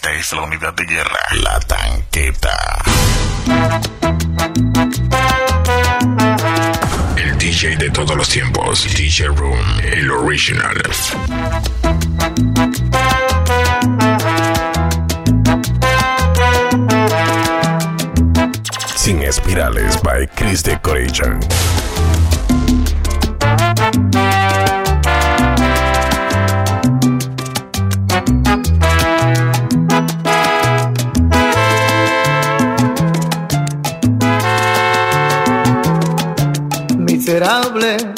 Esta es la unidad de guerra, la tanqueta. El DJ de todos los tiempos, DJ Room, el original. Sin espirales by Chris de miserable.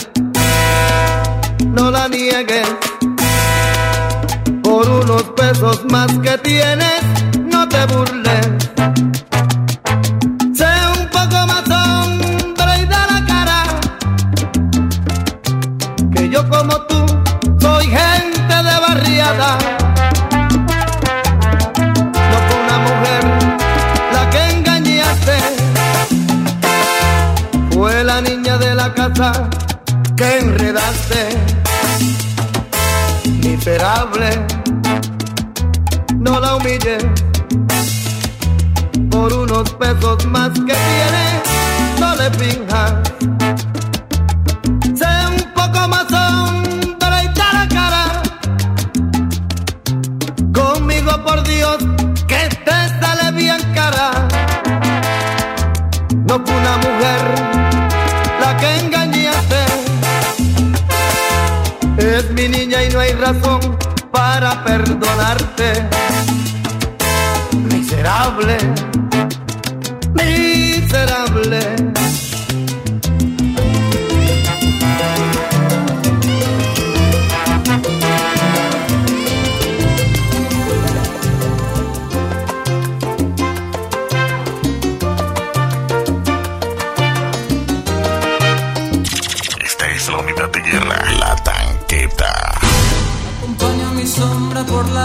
unos pesos más que tiene, no le finjas. Sé un poco más hombre y cara cara. Conmigo, por Dios, que te sale bien cara. No fue una mujer la que engañaste. Es mi niña y no hay razón para perdonarte. Miserable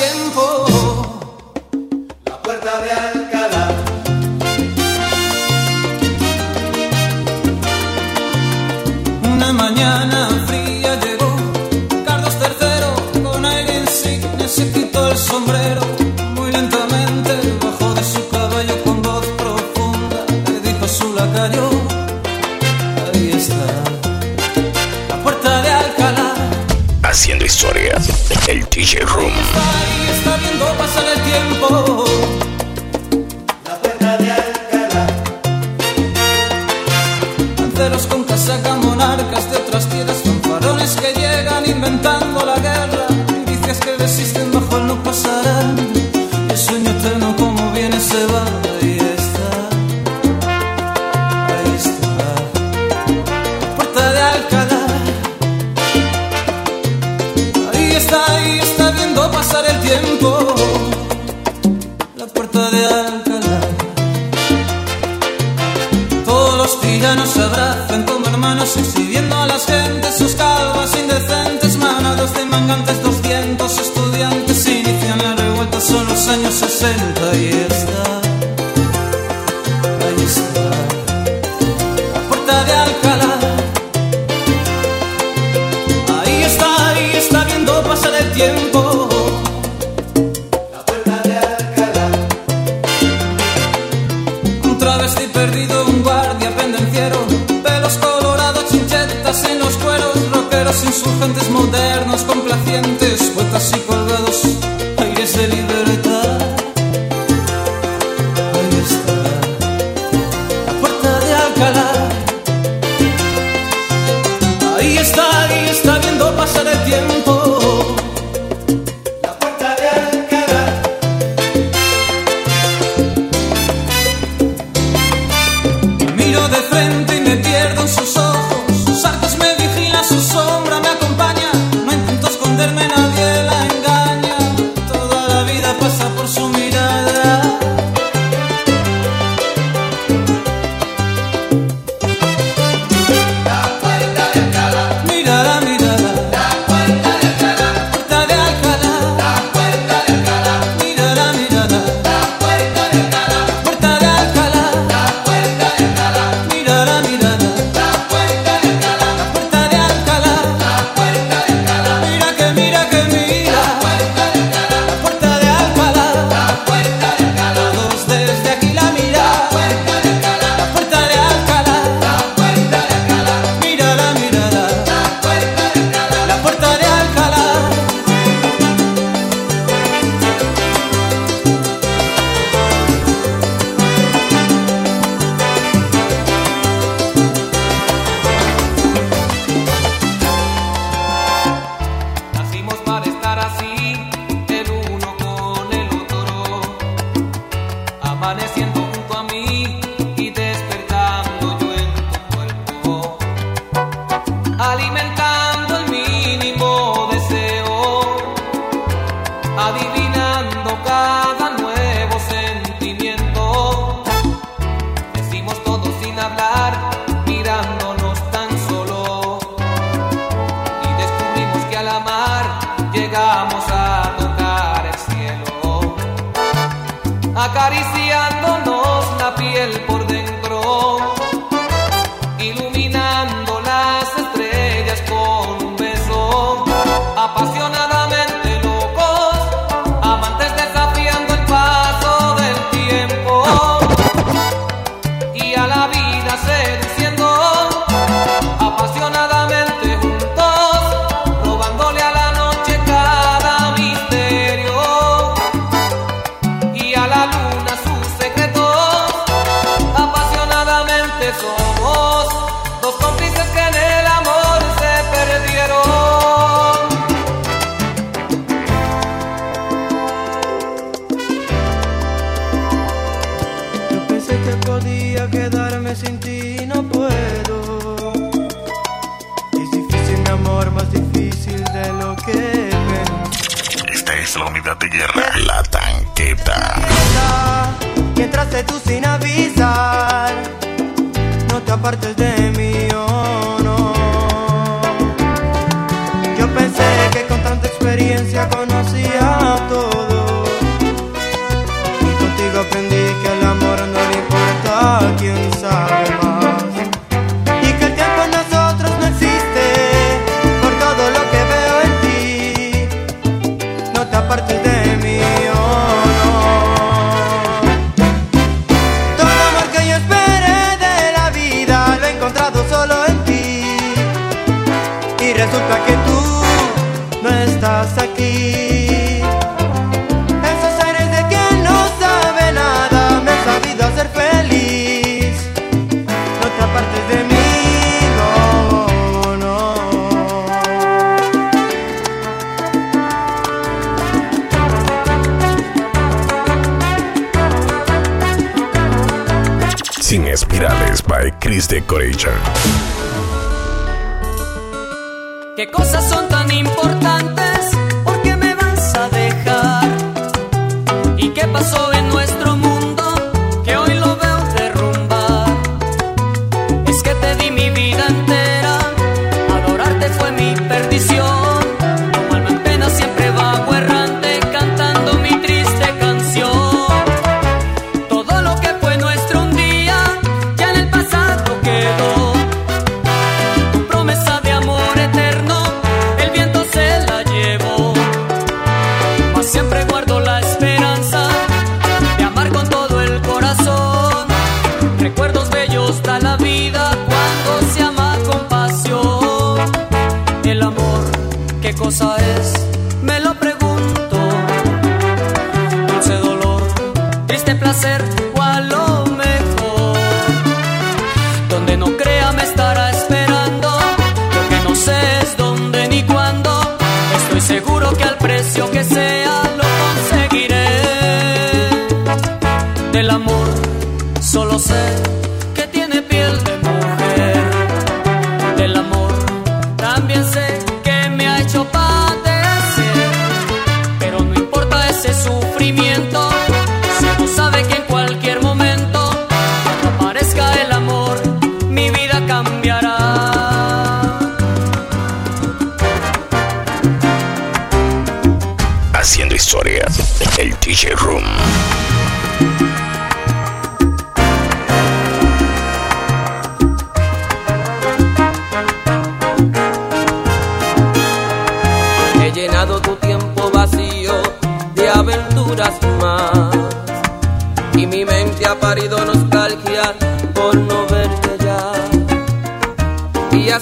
tiempo. El DJ Room.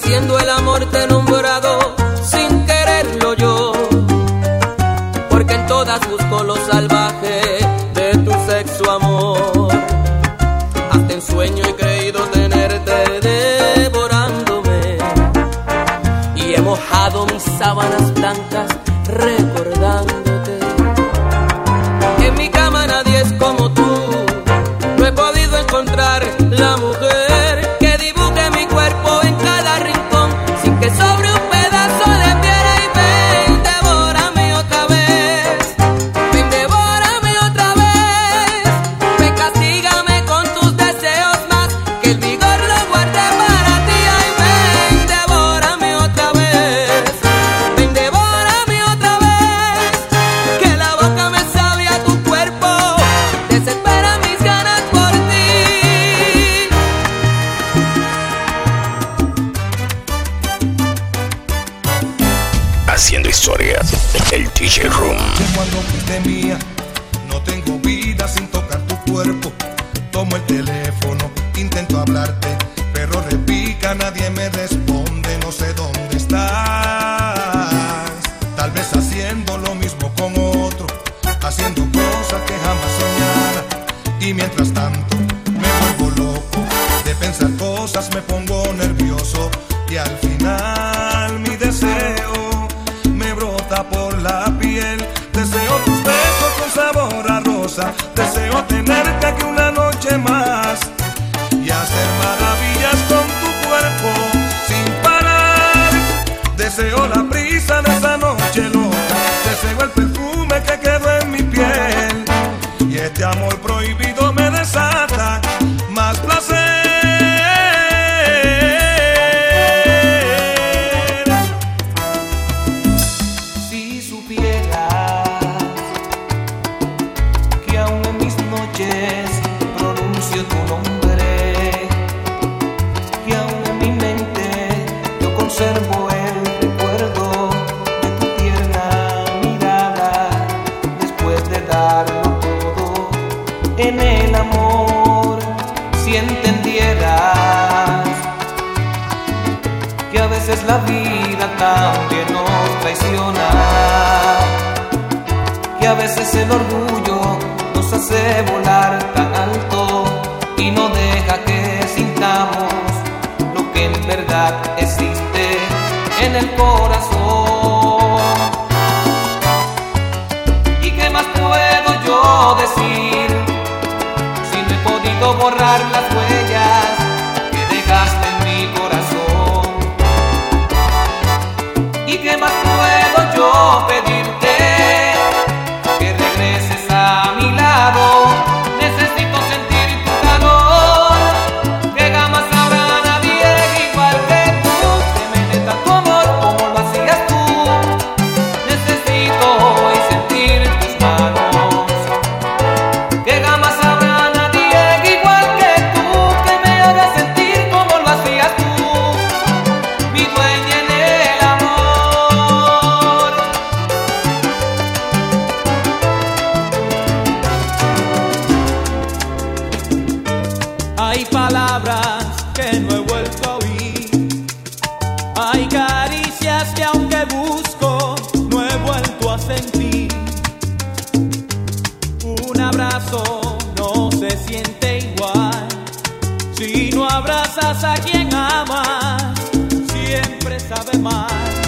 Ven, sé volar. tan abrazas a quien amas, siempre sabe más.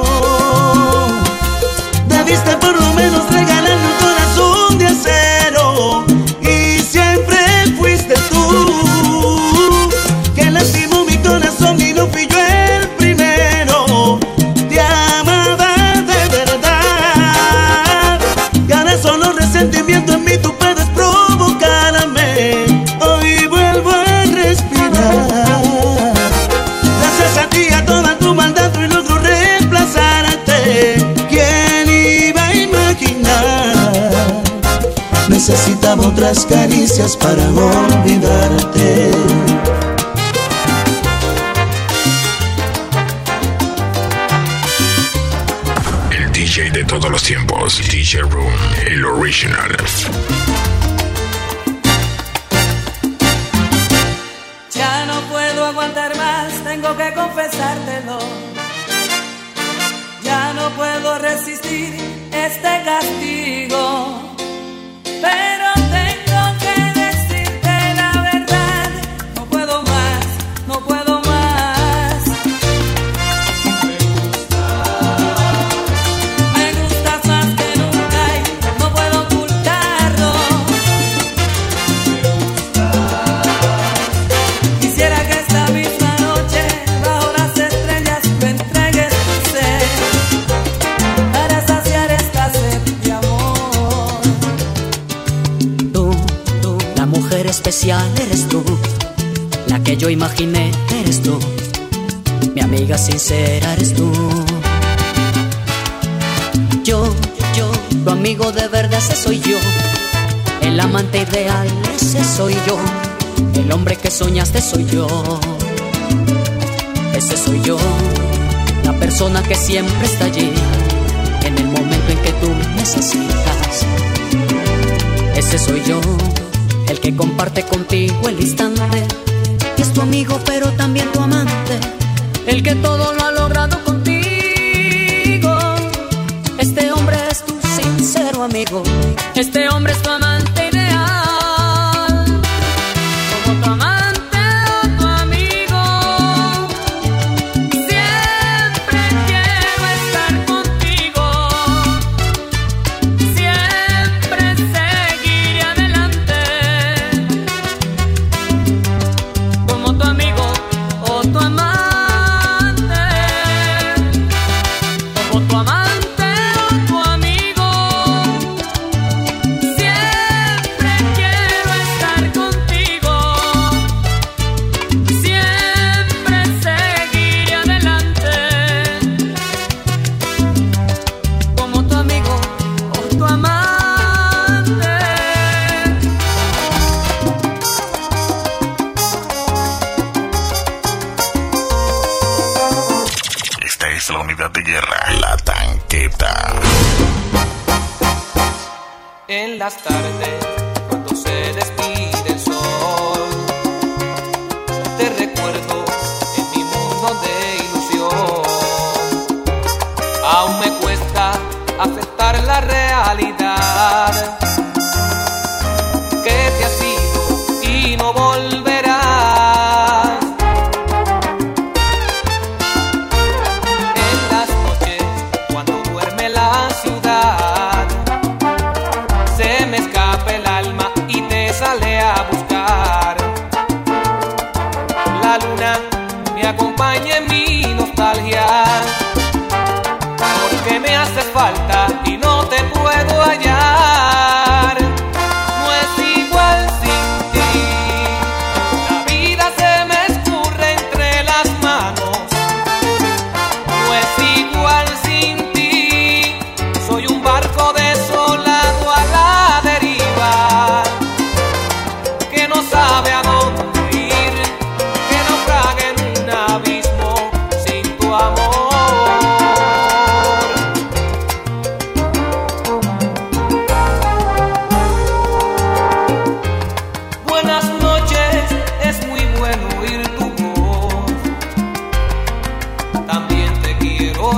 debiste por Necesitaba otras caricias para olvidarte. El DJ de todos los tiempos, DJ Room, el original. Ya no puedo aguantar más, tengo que confesártelo. Ya no puedo resistir este castigo. Imaginé eres tú, mi amiga sincera eres tú. Yo, yo, tu amigo de verdad ese soy yo, el amante ideal ese soy yo, el hombre que soñaste soy yo, ese soy yo, la persona que siempre está allí, en el momento en que tú necesitas. Ese soy yo, el que comparte contigo el instante. Es tu amigo, pero también tu amante. El que todo lo ha logrado contigo. Este hombre es tu sincero amigo. Este hombre es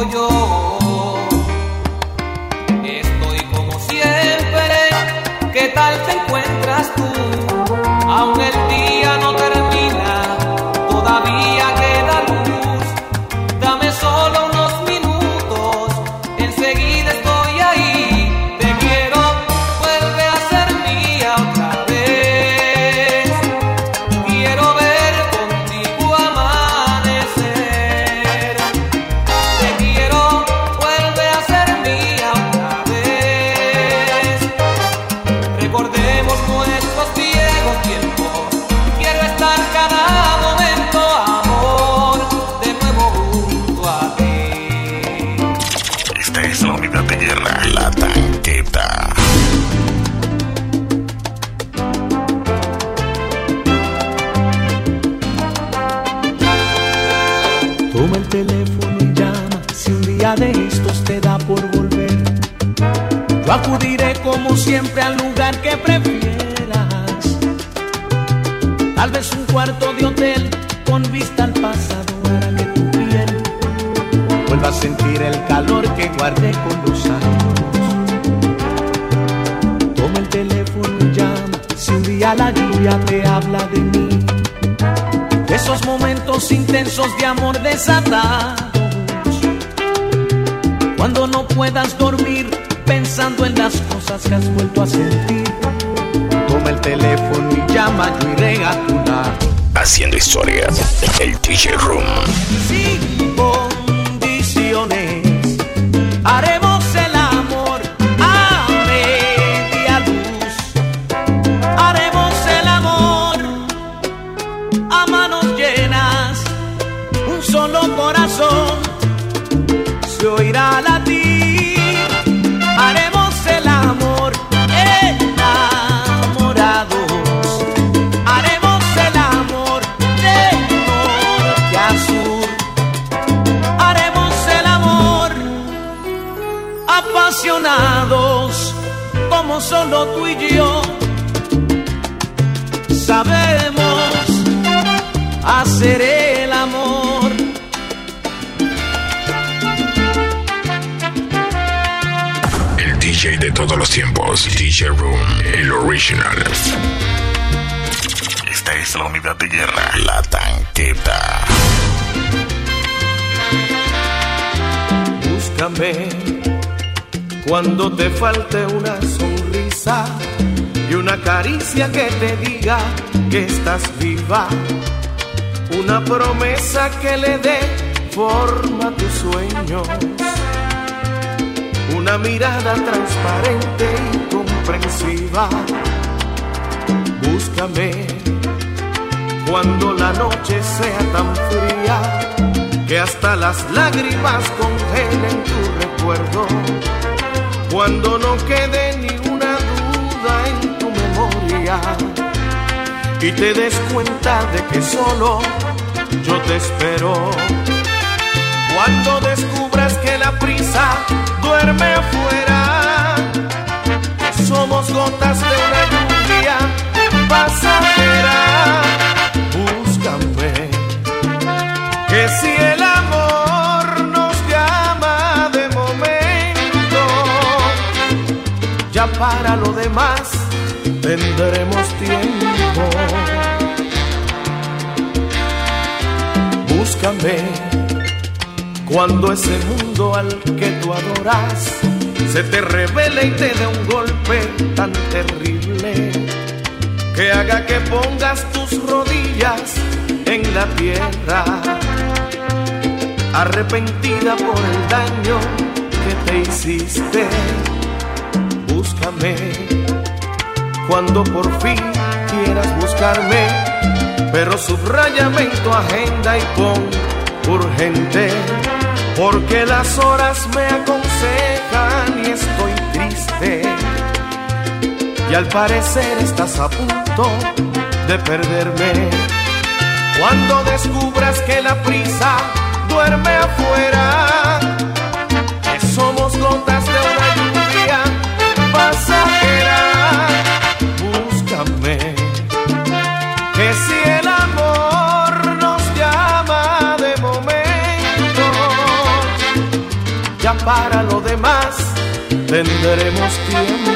yo. Estoy como siempre, ¿qué tal te encuentras tú? Aún el al lugar que prefieras. Tal vez un cuarto de hotel con vista al pasado para que tu piel vuelva a sentir el calor que guardé con los años. Toma el teléfono y llama si un día la lluvia te habla de mí. esos momentos intensos de amor desatados. Cuando no puedas dormir pensando en las cosas que has vuelto a sentir. Toma el teléfono y llama, yo iré a tu lado. Haciendo historia, el DJ Room. Sin condiciones, haremos el amor a media luz. Haremos el amor a manos llenas. Un solo corazón se oirá latir. Solo tú y yo sabemos hacer el amor. El DJ de todos los tiempos, DJ Room, el original. Esta es la unidad de guerra, la tanqueta. Búscame cuando te falte una sonrisa y una caricia que te diga que estás viva, una promesa que le dé forma a tus sueños, una mirada transparente y comprensiva. Búscame cuando la noche sea tan fría que hasta las lágrimas congelen tu recuerdo cuando no quede ni una duda en tu memoria y te des cuenta de que solo yo te espero. Cuando descubras que la prisa duerme afuera, que somos gotas de una lluvia pasajera, para lo demás tendremos tiempo. Búscame cuando ese mundo al que tú adoras se te revele y te dé un golpe tan terrible que haga que pongas tus rodillas en la tierra, arrepentida por el daño que te hiciste búscame cuando por fin quieras buscarme, pero subrayame en tu agenda y pon urgente, porque las horas me aconsejan y estoy triste. Y al parecer estás a punto de perderme. Cuando descubras que la prisa duerme afuera, que somos gotas de para lo demás tendremos tiempo.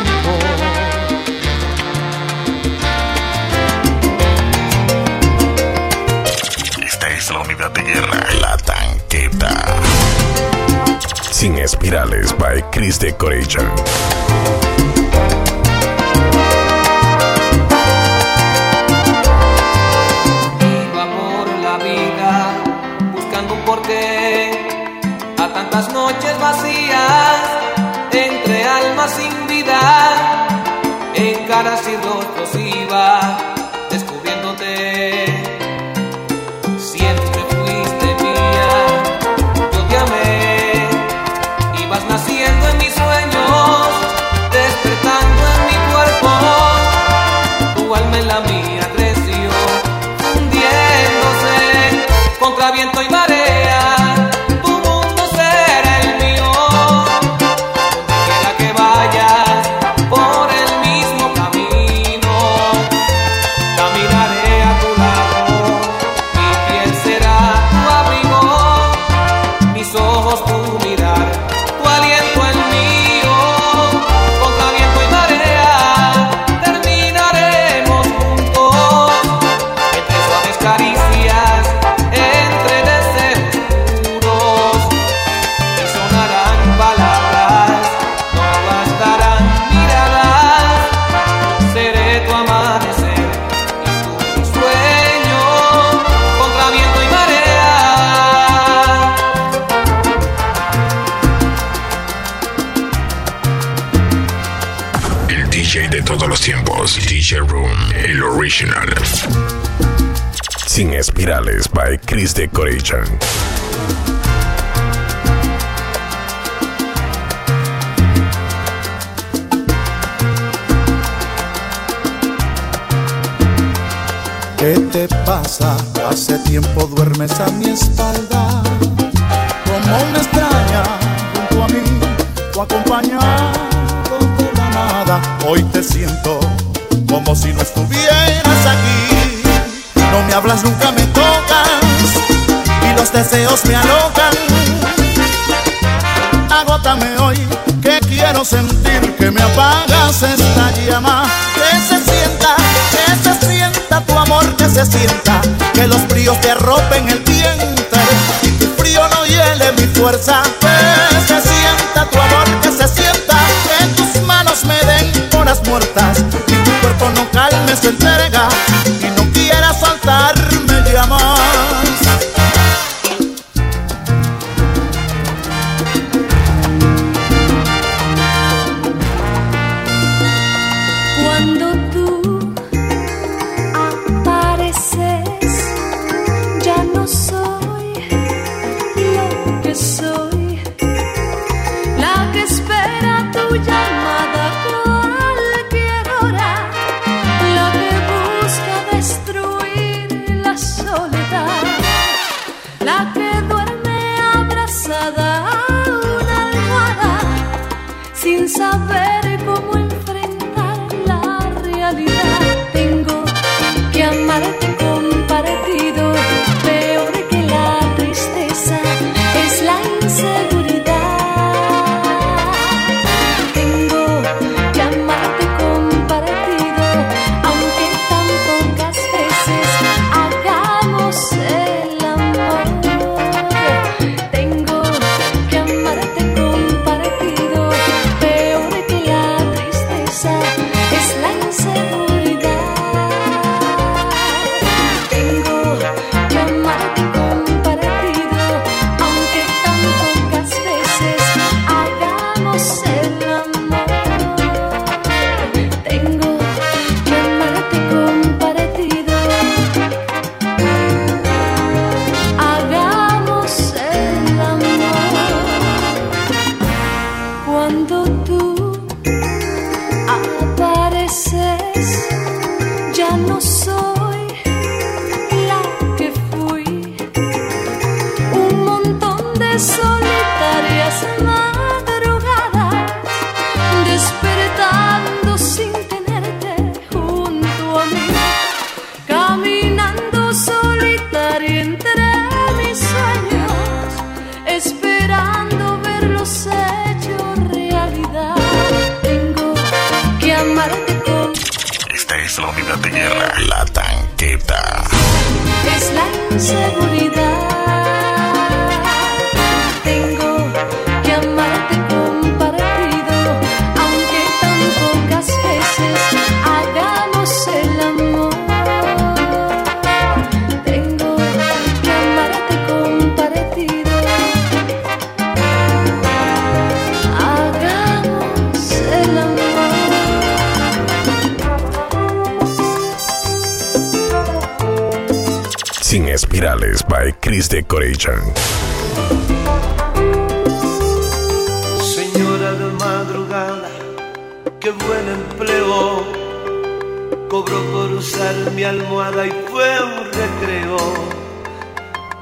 Esta es la unidad de guerra, la tanqueta. Sin espirales by Chris de Decoration. las noches vacías. Room, el original. Sin espirales by Chris Decoration. ¿Qué te pasa? Hace tiempo duermes a mi espalda. Como una extraña junto a mí, tu acompañado de la nada. Hoy te siento como si no estuvieras aquí. No me hablas, nunca me tocas y los deseos me alocan. Agótame hoy, que quiero sentir que me apagas esta llama. Que se sienta, que se sienta tu amor, que se sienta, que los fríos te arropen el vientre y tu frío no hiele mi fuerza. Que se sienta tu amor, que se sienta, que tus manos me den horas muertas cuerpo no calmes, se entrega. Señora de madrugada, qué buen empleo. Cobró por usar mi almohada y fue un recreo.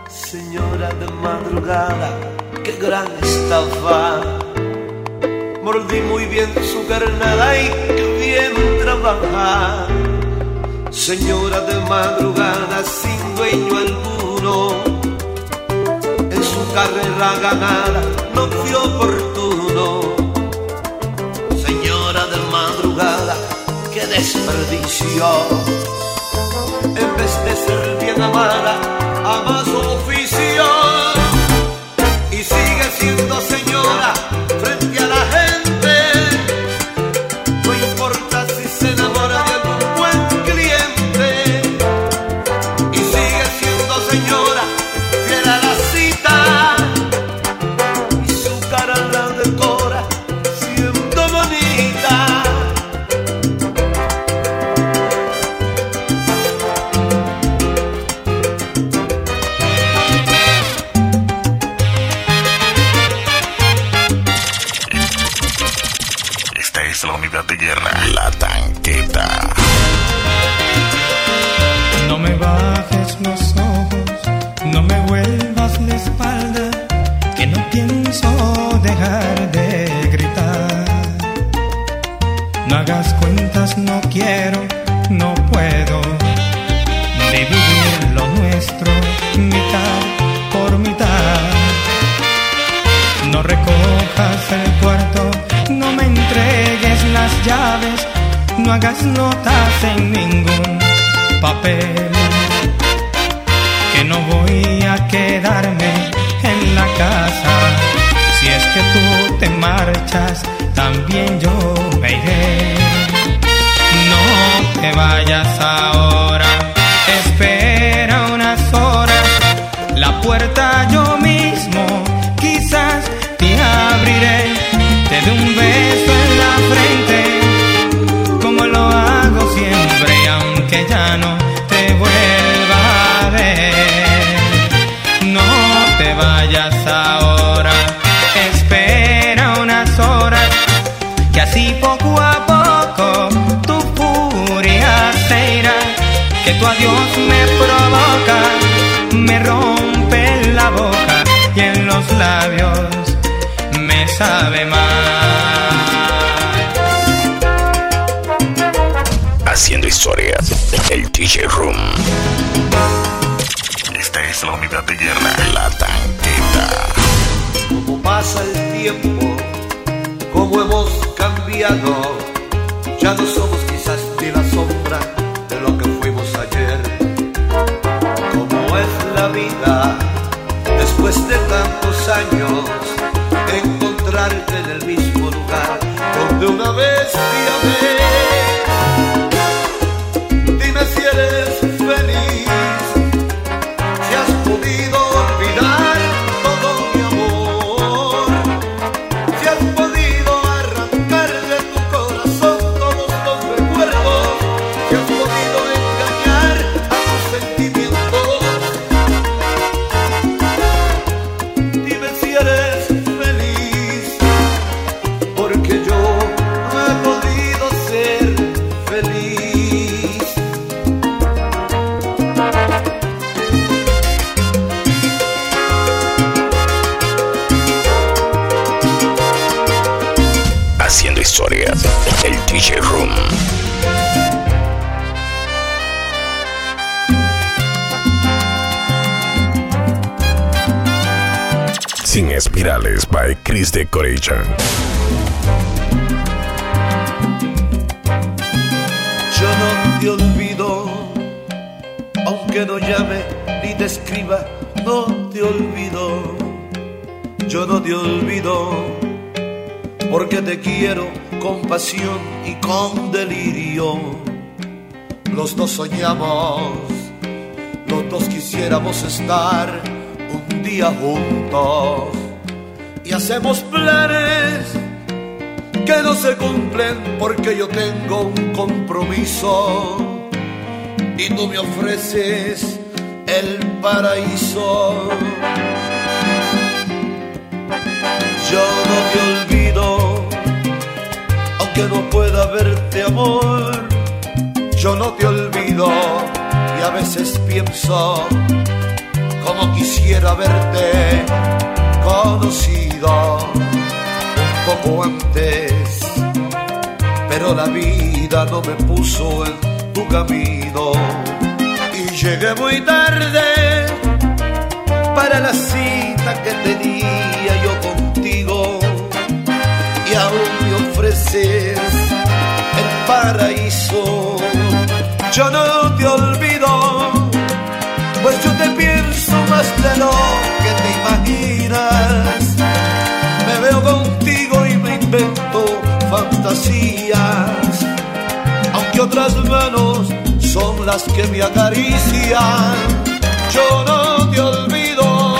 Señora de madrugada, qué gran estafa. Mordí muy bien su carnada y qué bien trabaja. Señora de madrugada sin dueño alguno, en su carrera ganada no fue oportuno. Señora de madrugada, qué desperdicio. En vez de ser bien amada, ama su oficio. La tanqueta. No me bajes los ojos, no me vuelvas la espalda, que no pienso dejar de gritar. No hagas cuentas, no quiero, hagas notas en ningún papel. Que no voy a quedarme en la casa. Si es que tú te marchas, también yo me iré. No te vayas ahora, espera unas horas. La puerta yo mismo te vuelva a ver. No te vayas ahora, espera unas horas, que así poco a poco tu furia se irá, que tu adiós me provoca, me rompe la boca y en los labios me sabe mal. Haciendo historia, el DJ Room. Esta es la unidad de guerra, la tanqueta. Como pasa el tiempo, como hemos cambiado, ya no somos quizás ni la sombra de lo que fuimos ayer. Como es la vida, después de tantos años, encontrarte en el mismo lugar donde una vez te. El DJ Room. Sin espirales by Chris Decoration. Yo no te olvido, aunque no llame ni te escriba, no te olvido. Yo no te olvido, porque te quiero con pasión y con delirio. Los dos soñamos, los dos quisiéramos estar un día juntos y hacemos planes que no se cumplen porque yo tengo un compromiso y tú me ofreces el paraíso. Yo no te olvido, aunque no pueda verte amor. Yo no te olvido y a veces pienso como quisiera verte conocido un poco antes, pero la vida no me puso en tu camino y llegué muy tarde para la cita que tenía yo contigo y aún me ofreces el paraíso. Yo no te olvido, pues yo te pienso más de lo que te imaginas. Me veo contigo y me invento fantasías, aunque otras manos son las que me acarician. Yo no te olvido,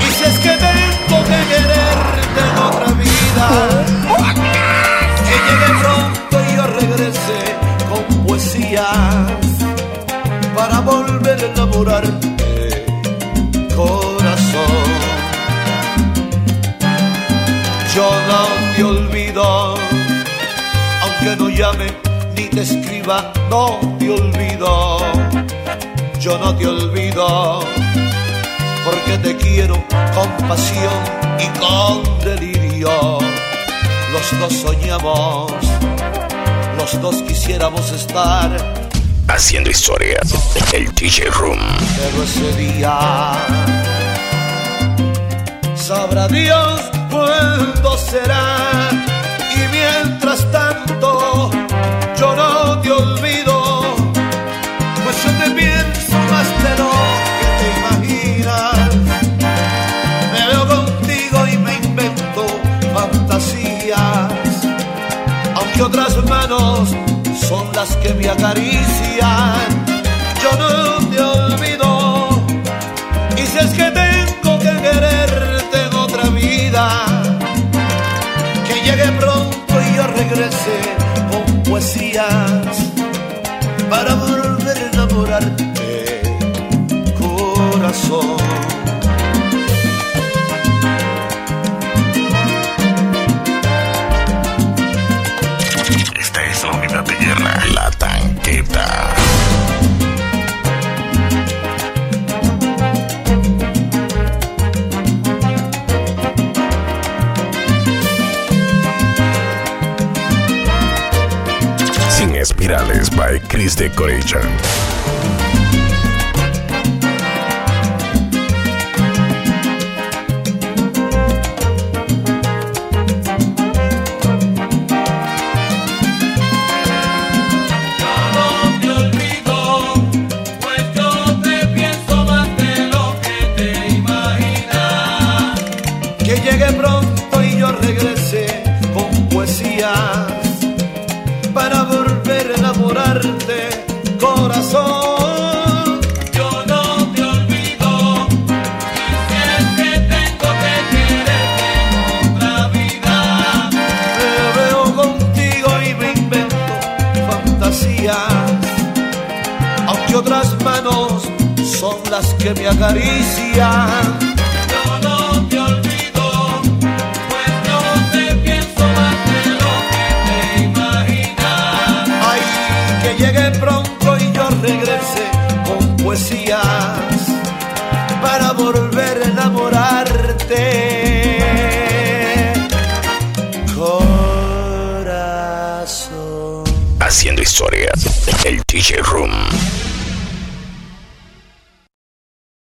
y si es que tengo que quererte en otra vida, que llegue pronto y yo regrese con poesías para volver a enamorarte, corazón. Yo no te olvido, aunque no llame ni te escriba, no te olvido. Yo no te olvido, porque te quiero con pasión y con delirio. Los dos soñamos, los dos quisiéramos estar Haciendo historia, el DJ Room. pero ese día sabrá Dios cuándo será y mientras tanto yo no te olvido son las que me acarician Chris Decoration. Que me acarician.